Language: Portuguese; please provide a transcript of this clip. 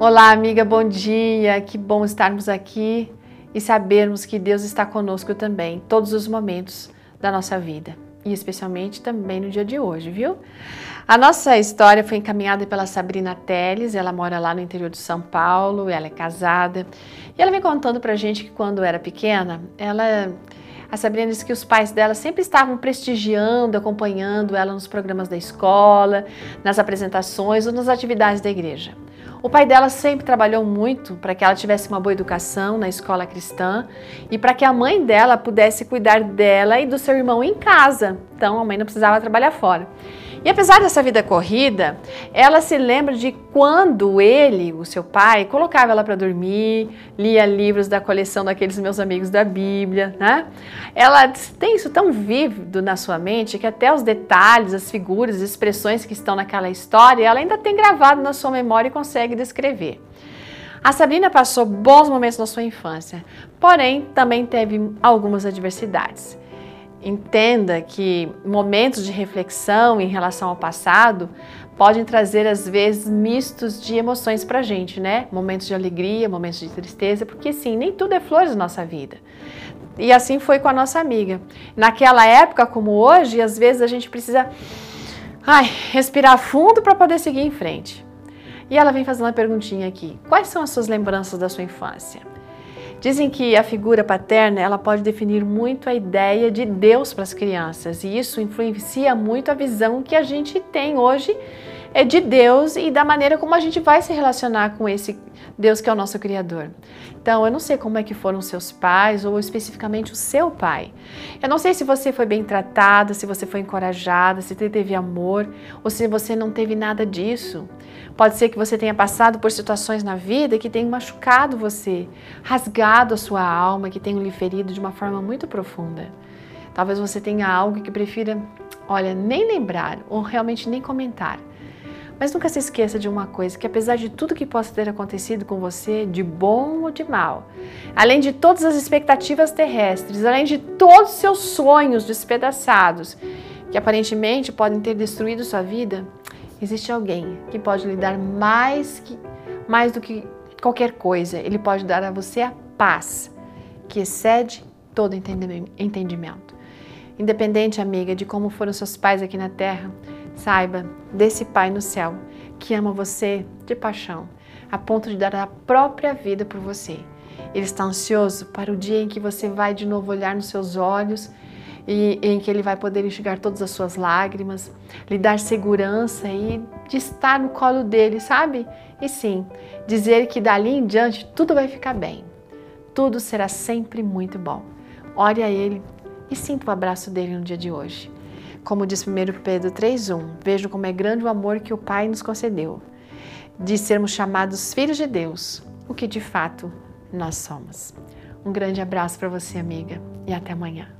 Olá, amiga, bom dia. Que bom estarmos aqui e sabermos que Deus está conosco também, em todos os momentos da nossa vida e especialmente também no dia de hoje, viu? A nossa história foi encaminhada pela Sabrina Teles, ela mora lá no interior de São Paulo, ela é casada e ela vem contando pra gente que quando era pequena, ela a Sabrina disse que os pais dela sempre estavam prestigiando, acompanhando ela nos programas da escola, nas apresentações ou nas atividades da igreja. O pai dela sempre trabalhou muito para que ela tivesse uma boa educação na escola cristã e para que a mãe dela pudesse cuidar dela e do seu irmão em casa. Então a mãe não precisava trabalhar fora. E apesar dessa vida corrida, ela se lembra de quando ele, o seu pai, colocava ela para dormir, lia livros da coleção daqueles meus amigos da Bíblia, né? Ela tem isso tão vívido na sua mente que até os detalhes, as figuras, as expressões que estão naquela história, ela ainda tem gravado na sua memória e consegue descrever. A Sabrina passou bons momentos na sua infância, porém também teve algumas adversidades. Entenda que momentos de reflexão em relação ao passado podem trazer, às vezes, mistos de emoções para a gente, né? Momentos de alegria, momentos de tristeza, porque sim, nem tudo é flores na nossa vida. E assim foi com a nossa amiga. Naquela época, como hoje, às vezes a gente precisa ai, respirar fundo para poder seguir em frente. E ela vem fazendo uma perguntinha aqui: quais são as suas lembranças da sua infância? Dizem que a figura paterna ela pode definir muito a ideia de Deus para as crianças e isso influencia muito a visão que a gente tem hoje é de Deus e da maneira como a gente vai se relacionar com esse Deus que é o nosso Criador. Então, eu não sei como é que foram seus pais ou especificamente o seu pai. Eu não sei se você foi bem tratada, se você foi encorajada, se teve amor ou se você não teve nada disso. Pode ser que você tenha passado por situações na vida que tenham machucado você, rasgado a sua alma, que tenham lhe ferido de uma forma muito profunda. Talvez você tenha algo que prefira, olha, nem lembrar ou realmente nem comentar. Mas nunca se esqueça de uma coisa, que apesar de tudo que possa ter acontecido com você, de bom ou de mal, além de todas as expectativas terrestres, além de todos os seus sonhos despedaçados, que aparentemente podem ter destruído sua vida, existe alguém que pode lhe dar mais, que, mais do que qualquer coisa. Ele pode dar a você a paz, que excede todo entendimento. Independente, amiga, de como foram seus pais aqui na terra, Saiba desse Pai no céu que ama você de paixão, a ponto de dar a própria vida por você. Ele está ansioso para o dia em que você vai de novo olhar nos seus olhos e em que ele vai poder enxugar todas as suas lágrimas, lhe dar segurança e de estar no colo dele, sabe? E sim, dizer que dali em diante tudo vai ficar bem. Tudo será sempre muito bom. Ore a ele e sinta o abraço dele no dia de hoje. Como diz 1 Pedro 3,1, vejo como é grande o amor que o Pai nos concedeu, de sermos chamados filhos de Deus, o que de fato nós somos. Um grande abraço para você, amiga, e até amanhã.